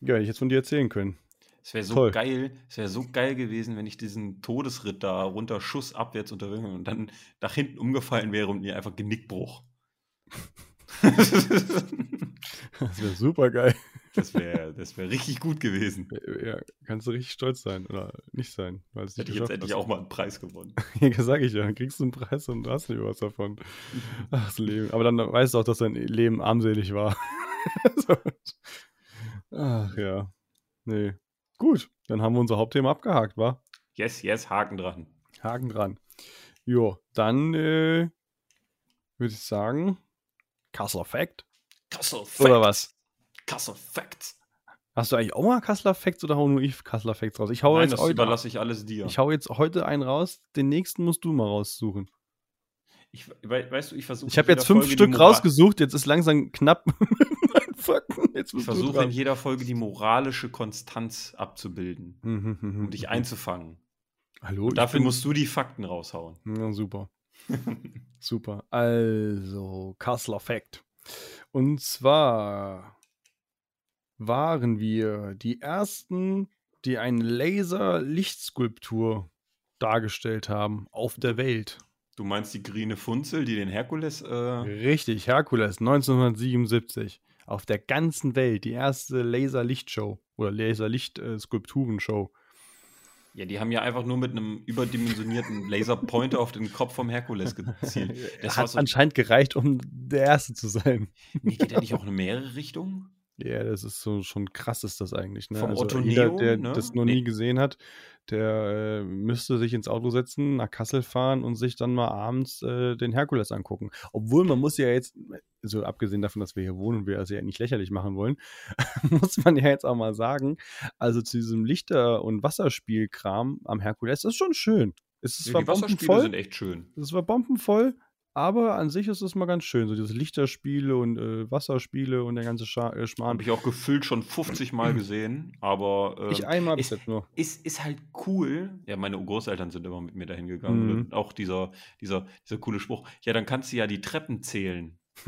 Ja, hätte ich jetzt von dir erzählen können. Es wäre so Toll. geil, es wäre so geil gewesen, wenn ich diesen Todesritt da runter Schuss abwärts unterwegs und dann nach hinten umgefallen wäre und mir einfach Genickbruch. Das wäre super geil. Das wäre das wär richtig gut gewesen. Ja, kannst du richtig stolz sein oder nicht sein. Weil es Hätte ich jetzt endlich auch mal einen Preis gewonnen. *laughs* ja, sag ich ja. Dann kriegst du einen Preis und hast nicht was davon. *laughs* Ach, das Leben. Aber dann weißt du auch, dass dein Leben armselig war. *laughs* Ach ja. Nee. Gut, dann haben wir unser Hauptthema abgehakt, wa? Yes, yes, Haken dran. Haken dran. Jo, dann äh, würde ich sagen, Castle Fact. Castle Fact. Oder was? Castle Facts. Hast du eigentlich auch mal Kassler Facts oder hau nur ich Kassler Facts raus? Ich hau Nein, jetzt das heute, überlasse ich alles dir. Ich hau jetzt heute einen raus, den nächsten musst du mal raussuchen. Ich, weißt du, ich versuche. Ich habe jetzt fünf Folge Stück rausgesucht, jetzt ist langsam knapp. *laughs* jetzt ich versuche in jeder Folge die moralische Konstanz abzubilden mhm, mhm, um dich mhm. einzufangen. Hallo? Und dafür musst du die Fakten raushauen. Ja, super. *laughs* super. Also, Kassler Fact. Und zwar waren wir die ersten, die eine Laser-Lichtskulptur dargestellt haben auf der Welt. Du meinst die grüne Funzel, die den Herkules. Äh Richtig, Herkules 1977. Auf der ganzen Welt die erste Laser-Lichtshow oder Laser-Licht-Skulpturenshow. Ja, die haben ja einfach nur mit einem überdimensionierten *laughs* Laserpointer auf den Kopf vom Herkules gezielt. *laughs* Das hat so anscheinend gereicht, um der Erste zu sein. Nee, geht er nicht auch in mehrere Richtungen? Ja, das ist so schon krass, ist das eigentlich. Ne? Vom also Otto jeder, Neo, der ne? das noch nee. nie gesehen hat, der äh, müsste sich ins Auto setzen, nach Kassel fahren und sich dann mal abends äh, den Herkules angucken. Obwohl man muss ja jetzt, so abgesehen davon, dass wir hier wohnen und wir das ja nicht lächerlich machen wollen, *laughs* muss man ja jetzt auch mal sagen, also zu diesem Lichter- und Wasserspielkram am Herkules, das ist schon schön. Es ist ja, zwar die Wasserspiele sind echt schön. Es war bombenvoll, aber an sich ist es mal ganz schön, so diese Lichterspiele und äh, Wasserspiele und der ganze Scha äh, Schmarrn. Habe ich auch gefühlt schon 50 Mal gesehen, aber. Äh, ich einmal bis jetzt nur. Ist, ist halt cool. Ja, meine Großeltern sind immer mit mir dahin gegangen. Mhm. Auch dieser, dieser, dieser coole Spruch. Ja, dann kannst du ja die Treppen zählen. *laughs*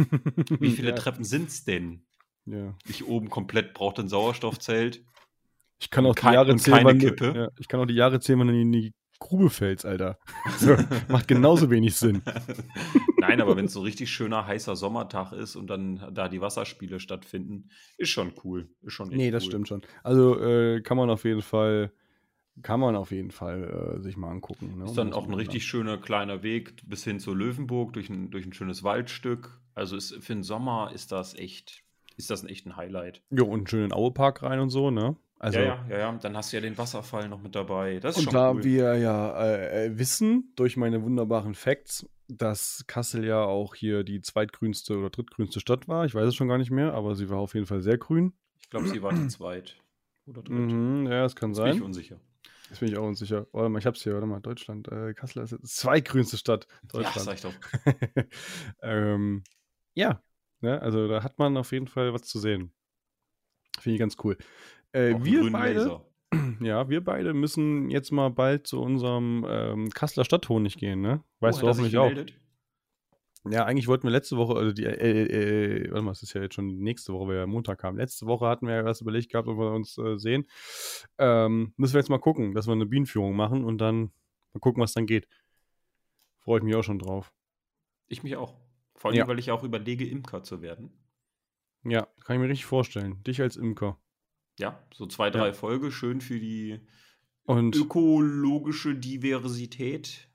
Wie viele ja. Treppen sind es denn? Ja. Ich oben komplett braucht ein Sauerstoffzelt. Ich kann auch die Jahre zählen, wann, ja, ich kann auch die Jahre zählen, wenn du in die Grube fällst, Alter. So, macht genauso wenig Sinn. *laughs* Nein, aber wenn es so richtig schöner, heißer Sommertag ist und dann da die Wasserspiele stattfinden, ist schon cool. Ist schon nee, das cool. stimmt schon. Also äh, kann man auf jeden Fall, kann man auf jeden Fall äh, sich mal angucken. Ne? Ist dann auch ein richtig schöner kleiner Weg bis hin zur Löwenburg durch ein, durch ein schönes Waldstück. Also ist, für den Sommer ist das echt, ist das ein echt ein Highlight. Jo, und einen schönen Auepark rein und so, ne? Also, ja, ja, ja, dann hast du ja den Wasserfall noch mit dabei. Das ist und da cool. wir ja äh, äh, wissen, durch meine wunderbaren Facts, dass Kassel ja auch hier die zweitgrünste oder drittgrünste Stadt war. Ich weiß es schon gar nicht mehr, aber sie war auf jeden Fall sehr grün. Ich glaube, sie war die zweit oder dritt. Mhm, ja, das kann Jetzt sein. Bin ich unsicher. Jetzt bin ich auch unsicher. Warte mal, ich hab's hier, warte mal, Deutschland. Äh, Kassel ist jetzt zweitgrünste Stadt Deutschland. Ja, sag ich doch. *laughs* ähm, ja, ne, also da hat man auf jeden Fall was zu sehen. Finde ich ganz cool. Äh, wir beide, Laser. *clears throat* ja, wir beide müssen jetzt mal bald zu unserem ähm, Kasseler Stadthonig gehen, ne? Weißt oh, du hoffentlich auch. Ja, eigentlich wollten wir letzte Woche, also die, äh, äh, warte mal, es ist ja jetzt schon die nächste Woche, weil wir Montag kamen. Letzte Woche hatten wir ja erst überlegt gehabt, ob wir uns äh, sehen. Ähm, müssen wir jetzt mal gucken, dass wir eine Bienenführung machen und dann mal gucken, was dann geht. Freue ich mich auch schon drauf. Ich mich auch. Vor allem, ja. weil ich auch überlege, Imker zu werden. Ja, kann ich mir richtig vorstellen. Dich als Imker. Ja, so zwei, drei ja. Folge, schön für die und, ökologische Diversität.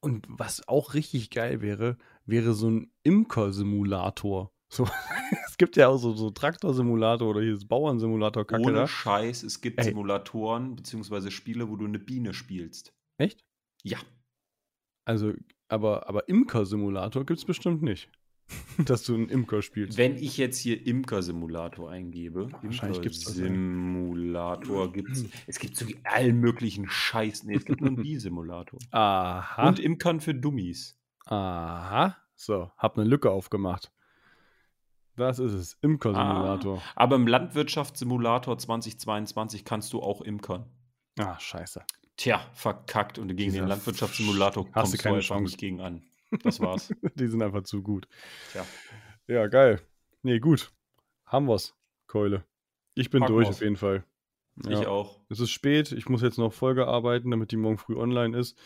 Und was auch richtig geil wäre, wäre so ein Imker-Simulator. So, *laughs* es gibt ja auch so, so Traktor-Simulator oder hier ist Bauernsimulator. Kacke Ohne da. Scheiß, es gibt Ey. Simulatoren bzw. Spiele, wo du eine Biene spielst. Echt? Ja. Also, aber, aber Imker-Simulator gibt es bestimmt nicht. *laughs* dass du einen Imker spielst. Wenn ich jetzt hier Imker-Simulator eingebe, wahrscheinlich gibt es Simulator gibt es. Es gibt so allen möglichen Scheiß. Nee, es gibt nur einen *laughs* Bi-Simulator. Aha. Und Imkern für Dummies. Aha. So, hab eine Lücke aufgemacht. Das ist es. Imker-Simulator. Ah, aber im Landwirtschaftssimulator 2022 kannst du auch imkern. Ah, scheiße. Tja, verkackt. Und gegen Dieser den Landwirtschaftssimulator kommst du keine Chance. nicht gegen an. Das war's. *laughs* die sind einfach zu gut. Tja. Ja, geil. Nee, gut. Haben wir's, Keule. Ich bin Packen durch wir's. auf jeden Fall. Ja. Ich auch. Es ist spät, ich muss jetzt noch Folge arbeiten, damit die morgen früh online ist.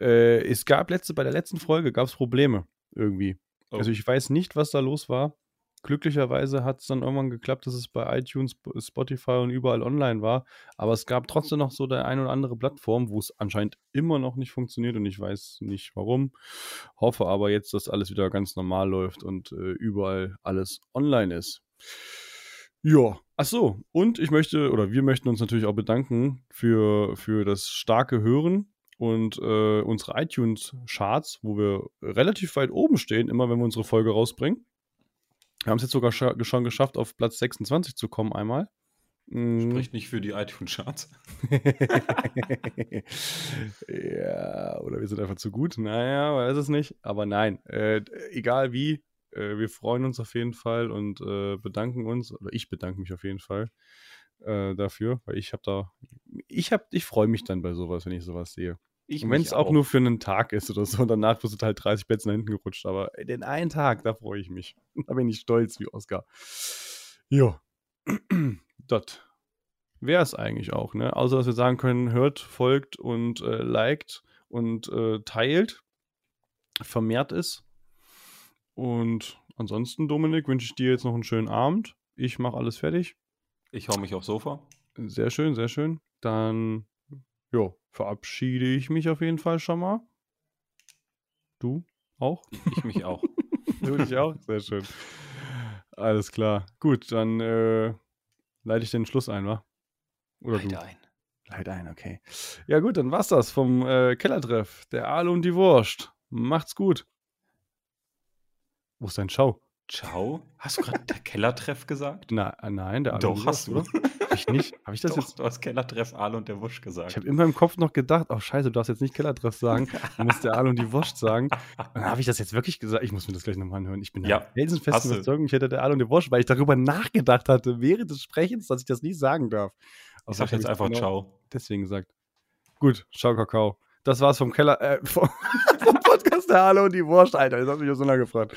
Äh, es gab letzte, bei der letzten Folge gab es Probleme irgendwie. Oh. Also ich weiß nicht, was da los war. Glücklicherweise hat es dann irgendwann geklappt, dass es bei iTunes, Spotify und überall online war. Aber es gab trotzdem noch so der ein oder andere Plattform, wo es anscheinend immer noch nicht funktioniert und ich weiß nicht warum. Hoffe aber jetzt, dass alles wieder ganz normal läuft und äh, überall alles online ist. Ja, ach so. Und ich möchte, oder wir möchten uns natürlich auch bedanken für, für das starke Hören und äh, unsere iTunes-Charts, wo wir relativ weit oben stehen, immer wenn wir unsere Folge rausbringen. Wir haben es jetzt sogar schon geschafft, auf Platz 26 zu kommen einmal. Mhm. Spricht nicht für die iTunes-Charts. *laughs* *laughs* ja, oder wir sind einfach zu gut. Naja, weiß es nicht. Aber nein, äh, egal wie, äh, wir freuen uns auf jeden Fall und äh, bedanken uns, oder ich bedanke mich auf jeden Fall äh, dafür, weil ich habe da, ich habe, ich freue mich dann bei sowas, wenn ich sowas sehe. Ich wenn es auch, auch nur für einen Tag ist oder so, und danach bist du halt 30 Plätze nach hinten gerutscht. Aber den einen Tag, da freue ich mich. *laughs* Da bin ich stolz wie Oscar. Jo. *clears throat* das wäre es eigentlich auch, ne? Außer dass wir sagen können, hört, folgt und äh, liked und äh, teilt, vermehrt ist. Und ansonsten, Dominik, wünsche ich dir jetzt noch einen schönen Abend. Ich mache alles fertig. Ich hau mich aufs Sofa. Sehr schön, sehr schön. Dann, ja, verabschiede ich mich auf jeden Fall schon mal. Du auch? Ich mich auch. *laughs* du dich auch? Sehr schön. Alles klar. Gut, dann äh, leite ich den Schluss ein, wa? Oder Leite du? ein. Leite ein, okay. Ja gut, dann war's das vom äh, Kellertreff. Der Aal und die Wurst. Macht's gut. Wo ist dein Schau? Ciao? Hast du gerade der Kellertreff gesagt? Na, äh, nein, der Aal Doch, hast du. Hab ich nicht? Habe ich das Doch, jetzt? Du hast Kellertreff Aal und der Wurst gesagt. Ich habe in meinem Kopf noch gedacht, oh scheiße, du darfst jetzt nicht Kellertreff sagen, du musst der Aal und die Wurst sagen. *laughs* Dann habe ich das jetzt wirklich gesagt. Ich muss mir das gleich nochmal anhören. Ich bin ja felsenfest überzeugt, ich hätte der Aal und die Wurst, weil ich darüber nachgedacht hatte, während des Sprechens, dass ich das nicht sagen darf. ich sag jetzt einfach genau Ciao. Deswegen gesagt. Gut, ciao, Kakao. Das war's vom Keller, äh, *laughs* vom, vom Podcast der Aale und die Wurst, Alter. Das hat mich auch so lange gefragt.